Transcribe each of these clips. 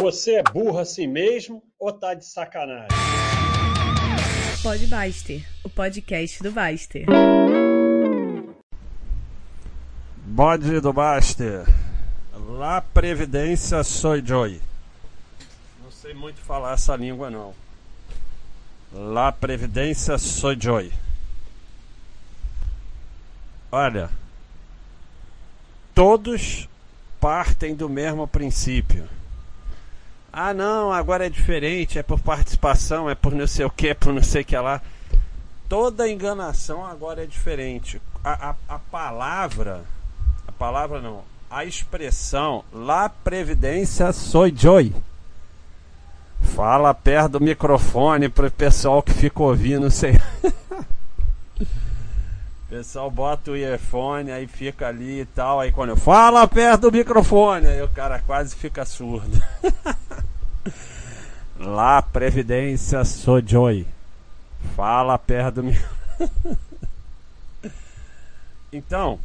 Você é burro assim mesmo ou tá de sacanagem? Pode Baster, o podcast do Baster. Bode do Baster. La Previdência Soy Joy. Não sei muito falar essa língua não. La Previdência Soy Joy. Olha, todos partem do mesmo princípio. Ah, não, agora é diferente, é por participação, é por não sei o que, é por não sei o que lá. Toda enganação agora é diferente. A, a, a palavra, a palavra não, a expressão La Previdência Soy Joy. Fala perto do microfone para o pessoal que fica ouvindo, sei. Pessoal bota o earphone, aí fica ali e tal. Aí quando eu falo perto do microfone, aí o cara quase fica surdo. Lá, Previdência Sojoy. Fala perto do microfone. então,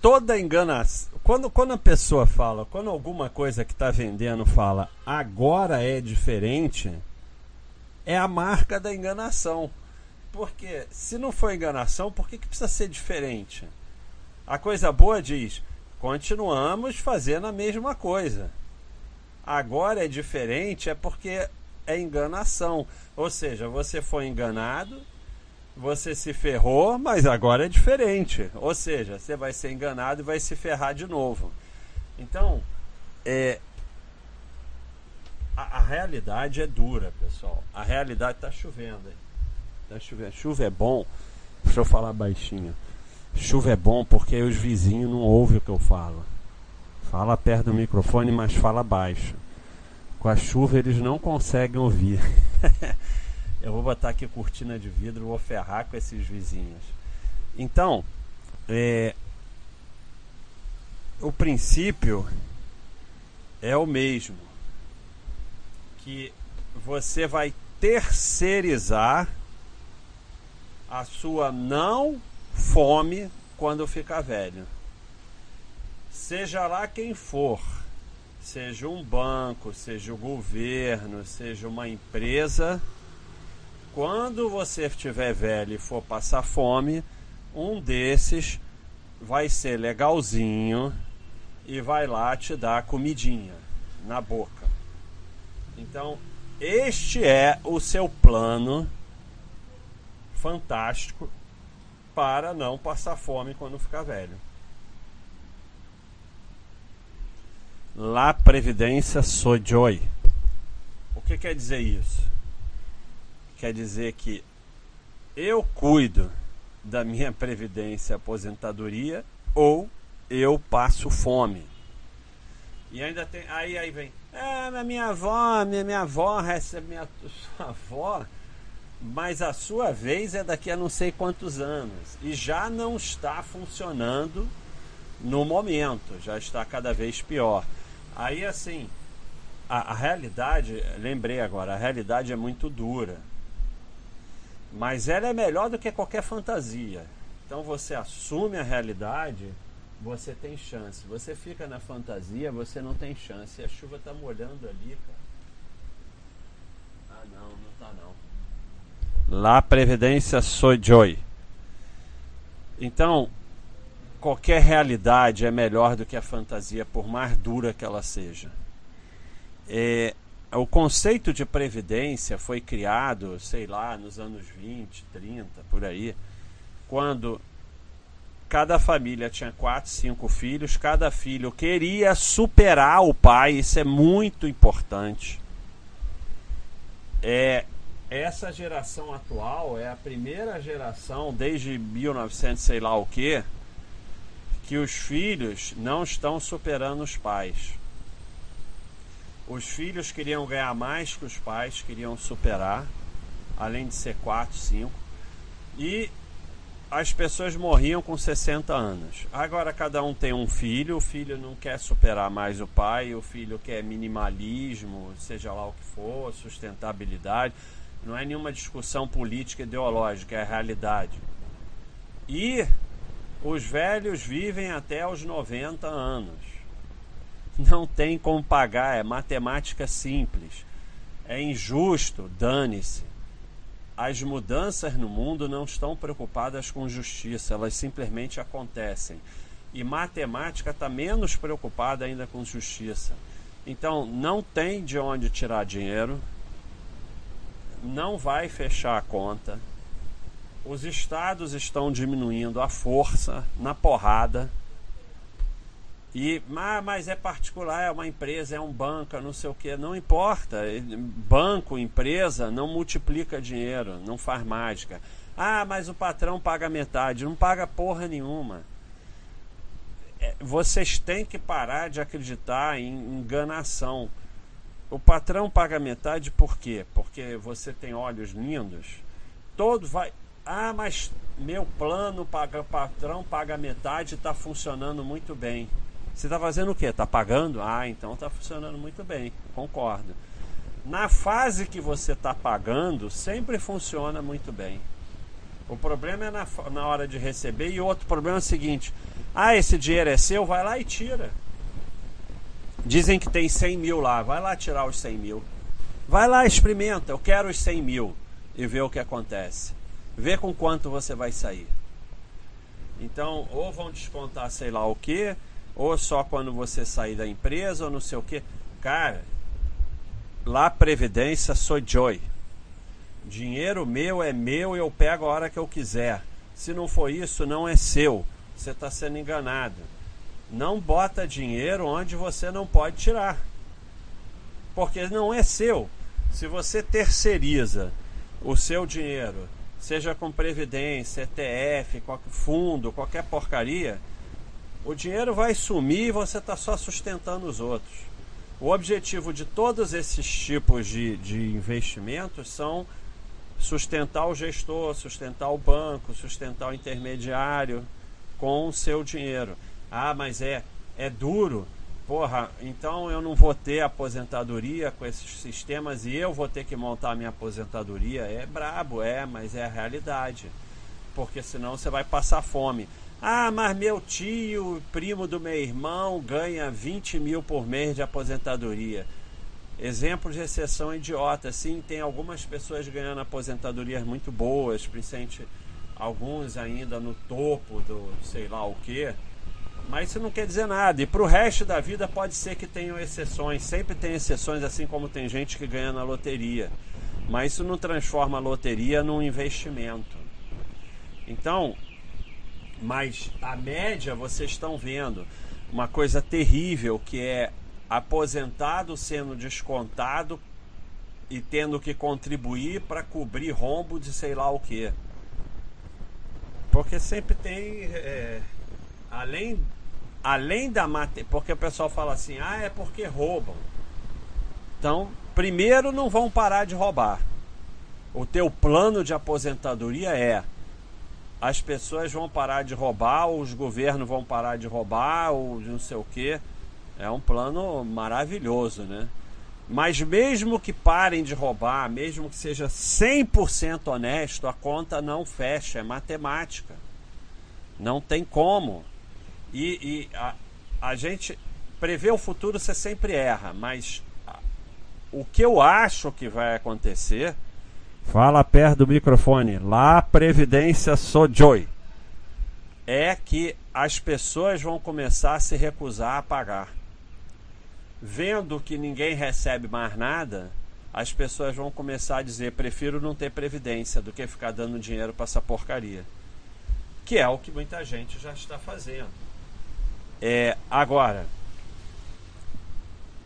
toda enganação. Quando, quando a pessoa fala, quando alguma coisa que está vendendo fala agora é diferente, é a marca da enganação. Porque se não for enganação, por que, que precisa ser diferente? A coisa boa diz: continuamos fazendo a mesma coisa. Agora é diferente, é porque é enganação. Ou seja, você foi enganado, você se ferrou, mas agora é diferente. Ou seja, você vai ser enganado e vai se ferrar de novo. Então, é, a, a realidade é dura, pessoal. A realidade está chovendo. Hein? Tá chovendo. Chuva é bom. Deixa eu falar baixinho. Chuva é bom porque os vizinhos não ouvem o que eu falo. Fala perto do microfone, mas fala baixo. Com a chuva eles não conseguem ouvir. eu vou botar aqui cortina de vidro, vou ferrar com esses vizinhos. Então, é, o princípio é o mesmo. Que você vai terceirizar a sua não fome quando ficar velho. Seja lá quem for, seja um banco, seja o governo, seja uma empresa, quando você estiver velho e for passar fome, um desses vai ser legalzinho e vai lá te dar comidinha na boca. Então, este é o seu plano fantástico para não passar fome quando ficar velho. La Previdência Sojoy. O que quer dizer isso? Quer dizer que eu cuido da minha previdência aposentadoria ou eu passo fome. E ainda tem. Aí aí vem. É, minha avó, minha, minha avó recebe minha sua avó mas a sua vez é daqui a não sei quantos anos e já não está funcionando no momento, já está cada vez pior. Aí assim, a, a realidade, lembrei agora, a realidade é muito dura, mas ela é melhor do que qualquer fantasia. Então você assume a realidade, você tem chance. Você fica na fantasia, você não tem chance. A chuva está molhando ali, cara. Ah não, não está não. La Previdência Soy Joy. Então, qualquer realidade é melhor do que a fantasia, por mais dura que ela seja. É, o conceito de previdência foi criado, sei lá, nos anos 20, 30, por aí, quando cada família tinha quatro, cinco filhos, cada filho queria superar o pai, isso é muito importante. É, essa geração atual é a primeira geração desde 1900 sei lá o que que os filhos não estão superando os pais. Os filhos queriam ganhar mais que os pais, queriam superar, além de ser 4, 5. E as pessoas morriam com 60 anos. Agora cada um tem um filho, o filho não quer superar mais o pai, o filho quer minimalismo, seja lá o que for, sustentabilidade. Não é nenhuma discussão política ideológica, é a realidade. E os velhos vivem até os 90 anos. Não tem como pagar, é matemática simples. É injusto, dane-se. As mudanças no mundo não estão preocupadas com justiça, elas simplesmente acontecem. E matemática está menos preocupada ainda com justiça. Então, não tem de onde tirar dinheiro, não vai fechar a conta. Os estados estão diminuindo a força na porrada. E, mas é particular, é uma empresa, é um banco, não sei o que, não importa. Banco, empresa, não multiplica dinheiro, não faz mágica. Ah, mas o patrão paga metade, não paga porra nenhuma. É, vocês têm que parar de acreditar em enganação. O patrão paga metade por quê? Porque você tem olhos lindos. Todo vai. Ah, mas meu plano paga patrão paga metade está funcionando muito bem. Você está fazendo o quê? Está pagando? Ah, então está funcionando muito bem. Concordo. Na fase que você está pagando, sempre funciona muito bem. O problema é na, na hora de receber. E outro problema é o seguinte: ah, esse dinheiro é seu, vai lá e tira. Dizem que tem 100 mil lá, vai lá tirar os 100 mil. Vai lá, experimenta, eu quero os 100 mil e vê o que acontece. Vê com quanto você vai sair. Então, ou vão descontar sei lá o que, ou só quando você sair da empresa, ou não sei o que. Cara, lá Previdência sou Joy. Dinheiro meu é meu e eu pego a hora que eu quiser. Se não for isso, não é seu. Você está sendo enganado. Não bota dinheiro onde você não pode tirar. Porque não é seu. Se você terceiriza o seu dinheiro, seja com previdência, ETF, qualquer fundo, qualquer porcaria, o dinheiro vai sumir e você está só sustentando os outros. O objetivo de todos esses tipos de, de investimentos são sustentar o gestor, sustentar o banco, sustentar o intermediário com o seu dinheiro. Ah, mas é, é duro. Porra, então eu não vou ter aposentadoria com esses sistemas e eu vou ter que montar a minha aposentadoria. É brabo, é, mas é a realidade. Porque senão você vai passar fome. Ah, mas meu tio, primo do meu irmão, ganha 20 mil por mês de aposentadoria. Exemplo de exceção idiota. Sim, tem algumas pessoas ganhando aposentadorias muito boas, principalmente alguns ainda no topo do sei lá o que. Mas isso não quer dizer nada. E para o resto da vida pode ser que tenham exceções. Sempre tem exceções, assim como tem gente que ganha na loteria. Mas isso não transforma a loteria num investimento. Então, mas a média vocês estão vendo uma coisa terrível que é aposentado sendo descontado e tendo que contribuir para cobrir rombo de sei lá o que. Porque sempre tem. É, além, além da mate, Porque o pessoal fala assim, ah, é porque roubam. Então, primeiro não vão parar de roubar. O teu plano de aposentadoria é as pessoas vão parar de roubar, os governos vão parar de roubar, ou não sei o que. É um plano maravilhoso, né? Mas mesmo que parem de roubar, mesmo que seja 100% honesto, a conta não fecha, é matemática. Não tem como. E, e a, a gente prever o futuro você sempre erra, mas o que eu acho que vai acontecer. Fala perto do microfone. Lá, Previdência Sojoy. É que as pessoas vão começar a se recusar a pagar vendo que ninguém recebe mais nada, as pessoas vão começar a dizer: prefiro não ter previdência do que ficar dando dinheiro para essa porcaria. Que é o que muita gente já está fazendo. É, agora,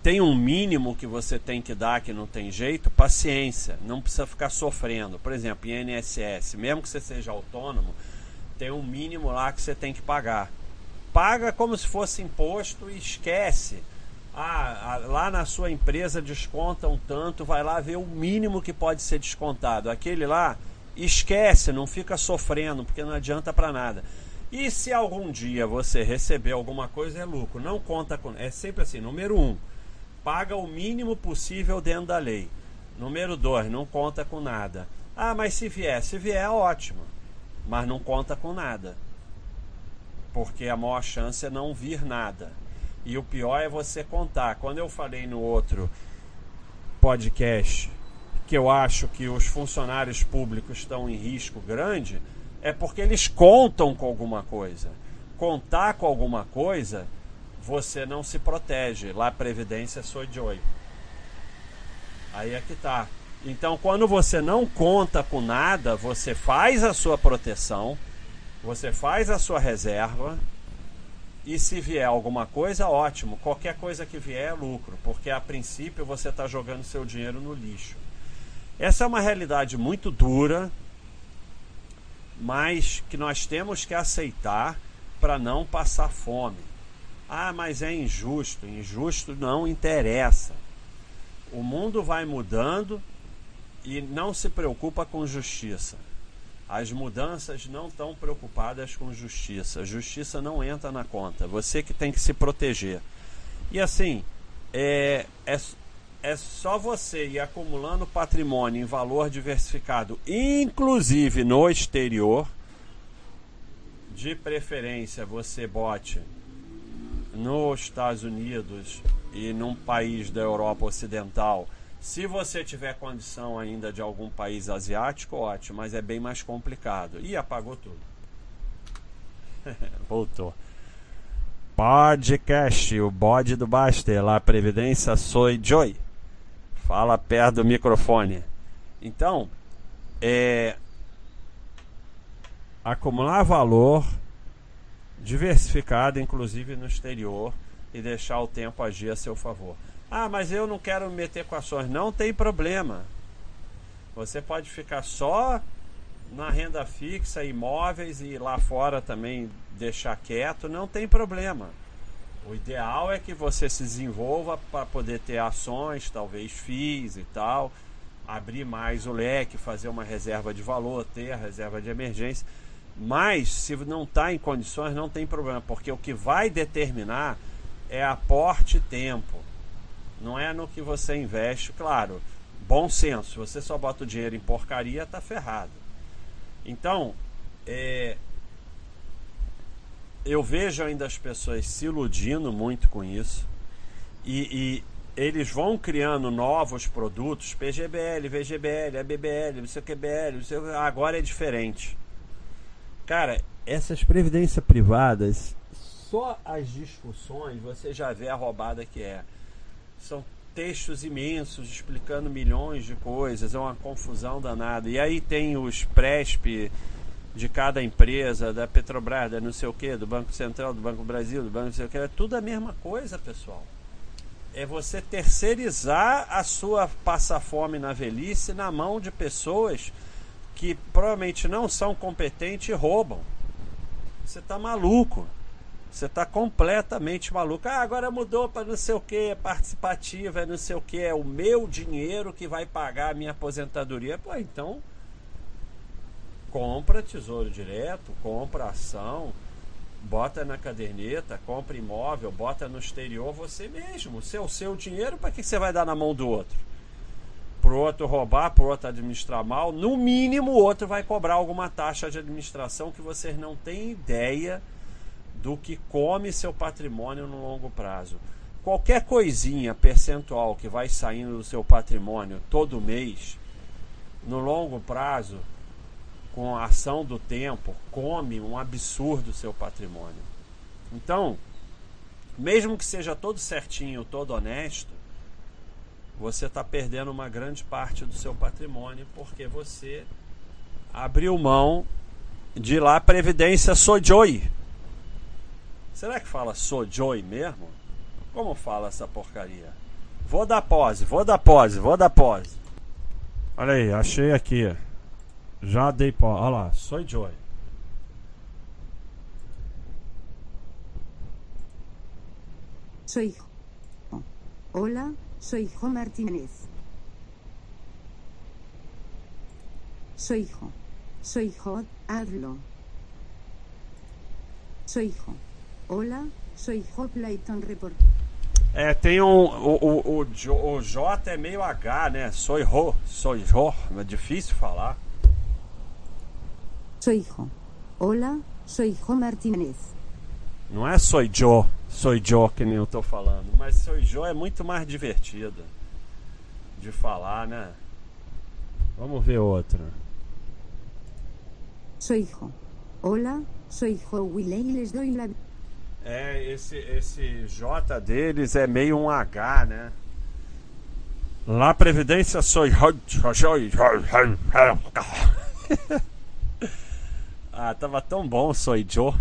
tem um mínimo que você tem que dar que não tem jeito, paciência, não precisa ficar sofrendo. Por exemplo, INSS, mesmo que você seja autônomo, tem um mínimo lá que você tem que pagar. Paga como se fosse imposto e esquece ah, lá na sua empresa descontam tanto, vai lá ver o mínimo que pode ser descontado. Aquele lá, esquece, não fica sofrendo, porque não adianta para nada. E se algum dia você receber alguma coisa, é lucro. Não conta com. É sempre assim: número um, paga o mínimo possível dentro da lei. Número dois, não conta com nada. Ah, mas se vier, se vier, ótimo. Mas não conta com nada. Porque a maior chance é não vir nada. E o pior é você contar. Quando eu falei no outro podcast que eu acho que os funcionários públicos estão em risco grande, é porque eles contam com alguma coisa. Contar com alguma coisa, você não se protege. Lá, Previdência sou de oi. Aí é que tá. Então, quando você não conta com nada, você faz a sua proteção, você faz a sua reserva, e se vier alguma coisa, ótimo. Qualquer coisa que vier é lucro, porque a princípio você está jogando seu dinheiro no lixo. Essa é uma realidade muito dura, mas que nós temos que aceitar para não passar fome. Ah, mas é injusto. Injusto não interessa. O mundo vai mudando e não se preocupa com justiça. As mudanças não estão preocupadas com justiça. Justiça não entra na conta. Você que tem que se proteger. E assim, é, é, é só você ir acumulando patrimônio em valor diversificado, inclusive no exterior. De preferência, você bote nos Estados Unidos e num país da Europa Ocidental se você tiver condição ainda de algum país asiático, ótimo, mas é bem mais complicado. E apagou tudo. Voltou. Podcast, o bode do Baster, lá, Previdência Soy Joy. Fala perto do microfone. Então, é. Acumular valor diversificado, inclusive no exterior, e deixar o tempo agir a seu favor. Ah, mas eu não quero me meter com ações. Não tem problema. Você pode ficar só na renda fixa, imóveis e lá fora também deixar quieto, não tem problema. O ideal é que você se desenvolva para poder ter ações, talvez FIIs e tal, abrir mais o leque, fazer uma reserva de valor, ter a reserva de emergência. Mas se não está em condições, não tem problema, porque o que vai determinar é aporte tempo. Não é no que você investe, claro. Bom senso, você só bota o dinheiro em porcaria, tá ferrado. Então, é, eu vejo ainda as pessoas se iludindo muito com isso. E, e eles vão criando novos produtos, PGBL, VGBL, ABBL, não sei o que BL, sei, agora é diferente. Cara, essas previdências privadas, só as discussões você já vê a roubada que é. São textos imensos explicando milhões de coisas, é uma confusão danada. E aí tem os PRESP de cada empresa, da Petrobras, da não sei o que, do Banco Central, do Banco Brasil, do Banco não sei o que, é tudo a mesma coisa, pessoal. É você terceirizar a sua passa-fome na velhice na mão de pessoas que provavelmente não são competentes e roubam. Você está maluco. Você está completamente maluco. Ah, agora mudou para não sei o que, é participativa, é não sei o que, é o meu dinheiro que vai pagar a minha aposentadoria. Pô, então compra tesouro direto, compra ação, bota na caderneta, compra imóvel, bota no exterior você mesmo. O seu, seu dinheiro, para que você vai dar na mão do outro? Para o outro roubar, para o outro administrar mal, no mínimo o outro vai cobrar alguma taxa de administração que vocês não têm ideia do que come seu patrimônio no longo prazo. Qualquer coisinha percentual que vai saindo do seu patrimônio todo mês, no longo prazo, com a ação do tempo, come um absurdo seu patrimônio. Então, mesmo que seja todo certinho, todo honesto, você está perdendo uma grande parte do seu patrimônio porque você abriu mão de lá Previdência Sojoi. Será que fala Sojoy mesmo? Como fala essa porcaria? Vou dar pose, vou dar pose, vou dar pose. Olha aí, achei aqui. Já dei pose. Olha lá. Soy Jo. Hola, soy Jo Martínez. Soy Jo. Soy Jo, hazlo. Soy Jo. Olá, sou Layton Report. É, tem um. O, o, o, o J é meio H, né? Sou Ro, sou Ro, é difícil falar. Jo. Olá, Jo Martínez. Não é sou Joe, sou Joe que nem eu tô falando, mas sou Joe é muito mais divertido de falar, né? Vamos ver outra. Soy hijo. Hola, soy hijo Wiley les doy la É, esse, esse J deles é meio um H, né? Lá Previdência sou. ah, tava tão bom, sou Joe.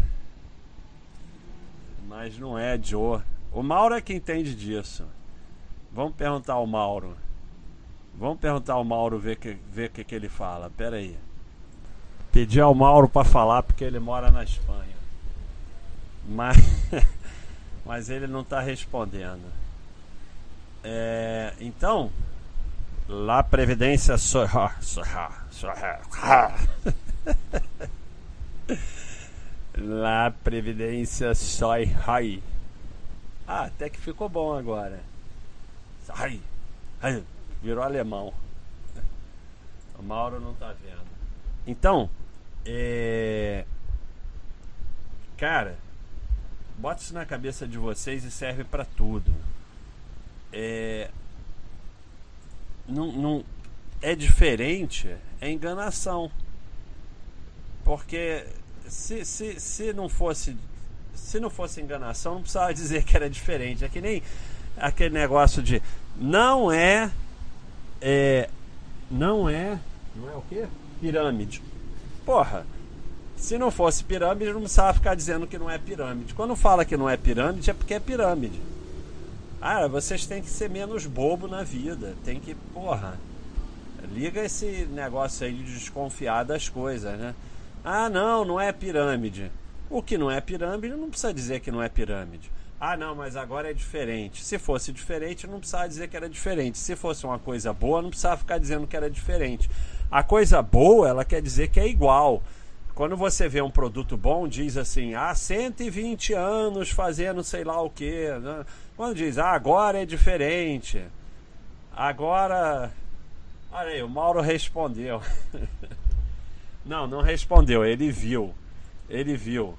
Mas não é Joe. O Mauro é que entende disso. Vamos perguntar ao Mauro. Vamos perguntar ao Mauro ver que ver que que ele fala. Pera aí. Pedi ao Mauro para falar porque ele mora na Espanha. Mas, mas ele não está respondendo. É, então, lá Previdência Sorra. Sorra. Sorra. Lá Previdência Soi Rai. Ah, até que ficou bom agora. Sai. Virou alemão. O Mauro não tá vendo. Então, é... cara, bota isso na cabeça de vocês e serve para tudo. É... Não, não... É diferente, é enganação. Porque se, se, se não fosse se não fosse enganação, não precisava dizer que era diferente. É que nem aquele negócio de não é, é não é, não é o? Pirâmide. Porra, se não fosse pirâmide, não precisava ficar dizendo que não é pirâmide. Quando fala que não é pirâmide, é porque é pirâmide. Ah, vocês têm que ser menos bobo na vida. Tem que, porra, liga esse negócio aí de desconfiar das coisas, né? Ah, não, não é pirâmide. O que não é pirâmide não precisa dizer que não é pirâmide. Ah, não, mas agora é diferente. Se fosse diferente, não precisava dizer que era diferente. Se fosse uma coisa boa, não precisava ficar dizendo que era diferente. A coisa boa, ela quer dizer que é igual. Quando você vê um produto bom, diz assim, há ah, 120 anos fazendo sei lá o que. Né? Quando diz, ah, agora é diferente. Agora. Olha aí, o Mauro respondeu. não, não respondeu, ele viu. Ele viu.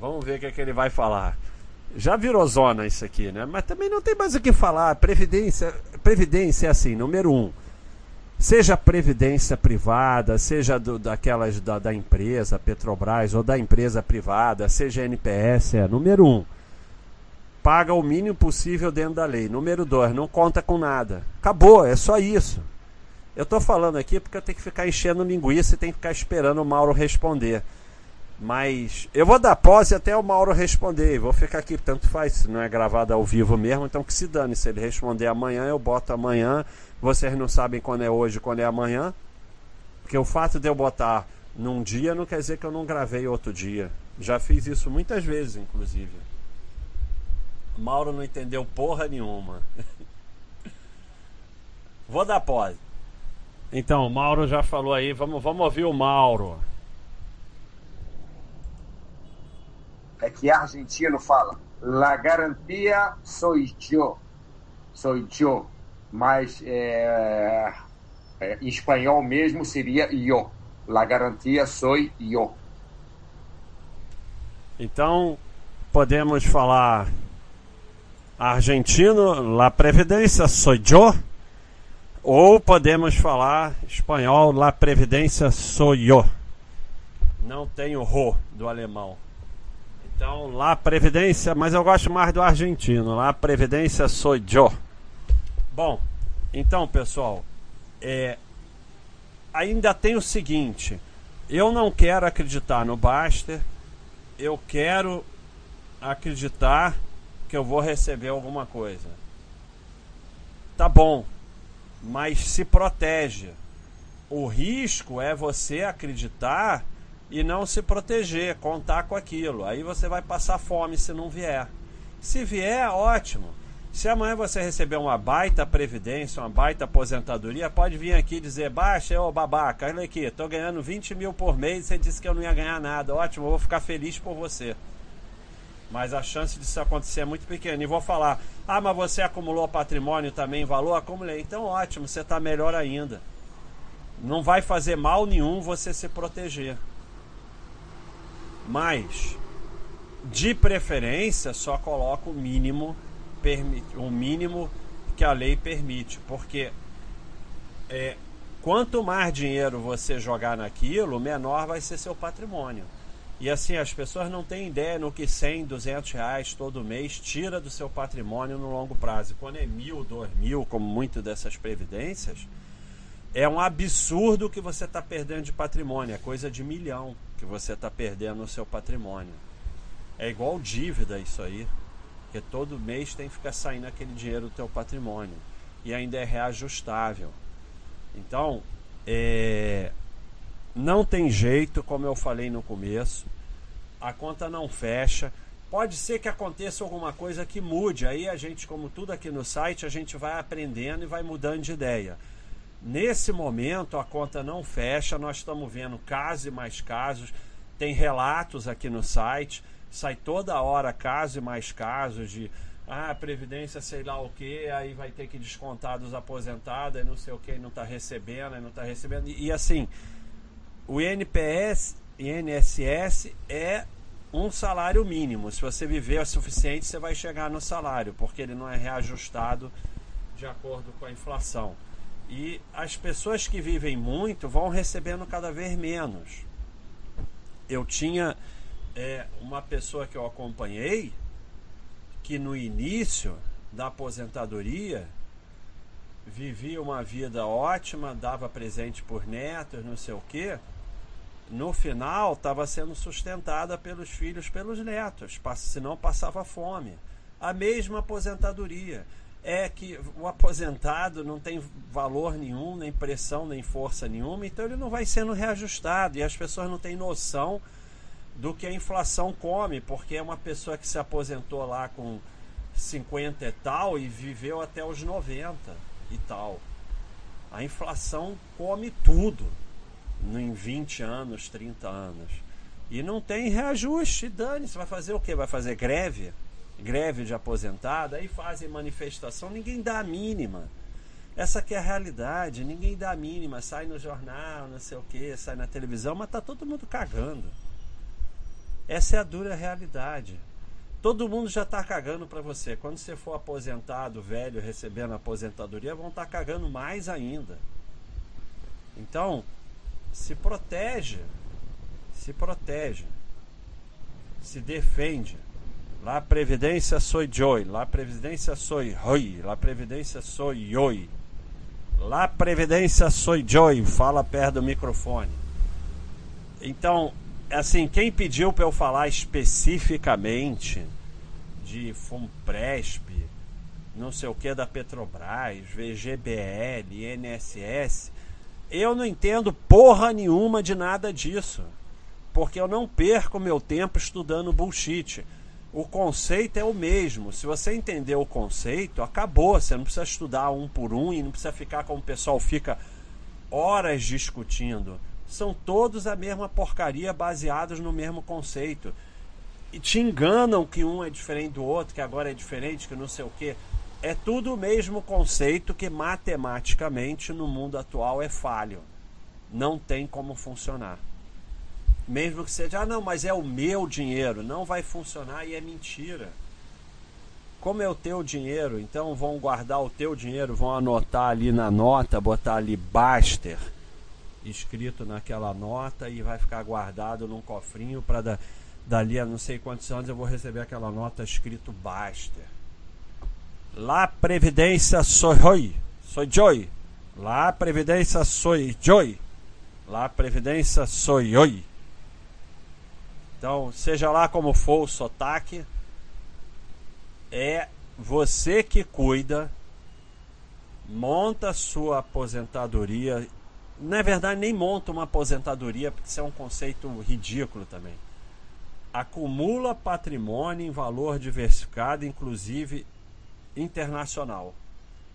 Vamos ver o que, é que ele vai falar. Já virou zona isso aqui, né? Mas também não tem mais o que falar. Previdência, previdência é assim, número um. Seja previdência privada, seja do, daquelas da, da empresa, Petrobras, ou da empresa privada, seja NPS, é número um. Paga o mínimo possível dentro da lei. Número dois, não conta com nada. Acabou, é só isso. Eu estou falando aqui porque eu tenho que ficar enchendo linguiça e tenho que ficar esperando o Mauro responder. Mas eu vou dar pause até o Mauro responder. Vou ficar aqui, tanto faz, se não é gravado ao vivo mesmo, então que se dane. Se ele responder amanhã, eu boto amanhã. Vocês não sabem quando é hoje, quando é amanhã. Porque o fato de eu botar num dia não quer dizer que eu não gravei outro dia. Já fiz isso muitas vezes, inclusive. Mauro não entendeu porra nenhuma. Vou dar pause. Então, o Mauro já falou aí, vamos, vamos ouvir o Mauro. é que argentino fala la garantia soy yo, soy yo, mas é, é, em espanhol mesmo seria yo, la garantia soy yo. Então podemos falar argentino, la previdência soy yo, ou podemos falar espanhol, la previdência soy yo. Não tem o ro do alemão. Então, lá Previdência, mas eu gosto mais do argentino. Lá Previdência sou eu. Bom, então pessoal, é, ainda tem o seguinte: eu não quero acreditar no Baster, eu quero acreditar que eu vou receber alguma coisa. Tá bom, mas se protege. O risco é você acreditar e não se proteger, contar com aquilo. Aí você vai passar fome se não vier. Se vier, ótimo. Se amanhã você receber uma baita previdência, uma baita aposentadoria, pode vir aqui dizer: Baixa, ô babaca, olha aqui, tô ganhando 20 mil por mês você disse que eu não ia ganhar nada. Ótimo, eu vou ficar feliz por você. Mas a chance disso acontecer é muito pequena. E vou falar: Ah, mas você acumulou patrimônio também, valor? Acumulei. Então, ótimo, você está melhor ainda. Não vai fazer mal nenhum você se proteger. Mas de preferência, só coloca o mínimo, o mínimo que a lei permite, porque é, quanto mais dinheiro você jogar naquilo, menor vai ser seu patrimônio. E assim, as pessoas não têm ideia no que 100, 200 reais todo mês tira do seu patrimônio no longo prazo. Quando é mil, dois mil, como muito dessas previdências, é um absurdo que você está perdendo de patrimônio. É coisa de milhão que você está perdendo no seu patrimônio. É igual dívida isso aí. Porque todo mês tem que ficar saindo aquele dinheiro do teu patrimônio. E ainda é reajustável. Então, é, não tem jeito, como eu falei no começo. A conta não fecha. Pode ser que aconteça alguma coisa que mude. Aí a gente, como tudo aqui no site, a gente vai aprendendo e vai mudando de ideia. Nesse momento a conta não fecha, nós estamos vendo casos e mais casos, tem relatos aqui no site, sai toda hora casos e mais casos de ah, previdência sei lá o que, aí vai ter que descontar dos aposentados, não sei o que, não está recebendo, não está recebendo. E, e assim, o INPS, INSS é um salário mínimo. Se você viver o suficiente, você vai chegar no salário, porque ele não é reajustado de acordo com a inflação. E as pessoas que vivem muito vão recebendo cada vez menos. Eu tinha é, uma pessoa que eu acompanhei que no início da aposentadoria vivia uma vida ótima, dava presente por netos, não sei o quê. No final estava sendo sustentada pelos filhos, pelos netos, senão passava fome. A mesma aposentadoria é que o aposentado não tem valor nenhum, nem pressão, nem força nenhuma, então ele não vai sendo reajustado e as pessoas não têm noção do que a inflação come, porque é uma pessoa que se aposentou lá com 50 e tal e viveu até os 90 e tal. A inflação come tudo em 20 anos, 30 anos. E não tem reajuste, dane, você vai fazer o quê? Vai fazer greve? greve de aposentado, aí fazem manifestação, ninguém dá a mínima. Essa que é a realidade, ninguém dá a mínima, sai no jornal, não sei o que, sai na televisão, mas tá todo mundo cagando. Essa é a dura realidade. Todo mundo já está cagando para você. Quando você for aposentado, velho, recebendo aposentadoria, vão estar tá cagando mais ainda. Então, se protege. Se protege. Se defende. La previdência soy joy, la previdência soy roi, la previdência soy oi. La previdência soy joy, fala perto do microfone. Então, assim, quem pediu para eu falar especificamente de Fumpresp, não sei o que da Petrobras, VGBL, INSS, eu não entendo porra nenhuma de nada disso. Porque eu não perco meu tempo estudando bullshit o conceito é o mesmo. Se você entender o conceito, acabou. Você não precisa estudar um por um e não precisa ficar como o pessoal fica horas discutindo. São todos a mesma porcaria baseados no mesmo conceito. E te enganam que um é diferente do outro, que agora é diferente, que não sei o que. É tudo o mesmo conceito que matematicamente no mundo atual é falho. Não tem como funcionar. Mesmo que seja, ah, não, mas é o meu dinheiro, não vai funcionar e é mentira. Como é o teu dinheiro, então vão guardar o teu dinheiro, vão anotar ali na nota, botar ali Baster escrito naquela nota e vai ficar guardado num cofrinho para da, dali a não sei quantos anos eu vou receber aquela nota escrito Baster. Lá Previdência Soy, Soy Joy. Lá Previdência Soy Joy. Lá Previdência Soy Oi. Então, seja lá como for o sotaque, é você que cuida, monta sua aposentadoria. Na verdade, nem monta uma aposentadoria, porque isso é um conceito ridículo também. Acumula patrimônio em valor diversificado, inclusive internacional.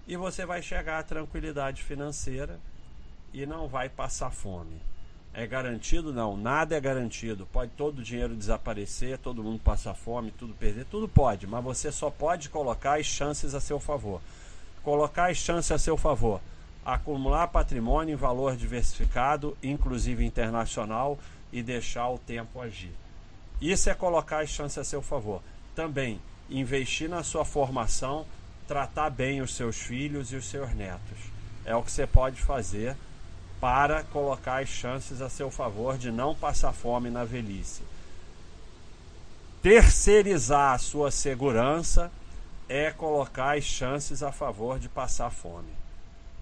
E você vai chegar à tranquilidade financeira e não vai passar fome. É garantido? Não, nada é garantido. Pode todo o dinheiro desaparecer, todo mundo passar fome, tudo perder, tudo pode, mas você só pode colocar as chances a seu favor. Colocar as chances a seu favor. Acumular patrimônio em valor diversificado, inclusive internacional, e deixar o tempo agir. Isso é colocar as chances a seu favor. Também investir na sua formação, tratar bem os seus filhos e os seus netos. É o que você pode fazer para colocar as chances a seu favor de não passar fome na velhice. Terceirizar a sua segurança é colocar as chances a favor de passar fome.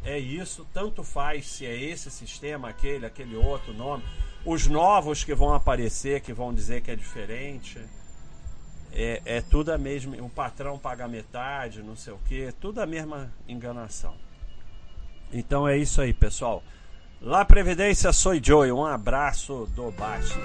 É isso, tanto faz se é esse sistema, aquele, aquele outro nome. Os novos que vão aparecer, que vão dizer que é diferente, é, é tudo a mesma. O patrão paga metade, não sei o que, tudo a mesma enganação. Então é isso aí, pessoal. La Previdência, sou Joey. Um abraço do Basti.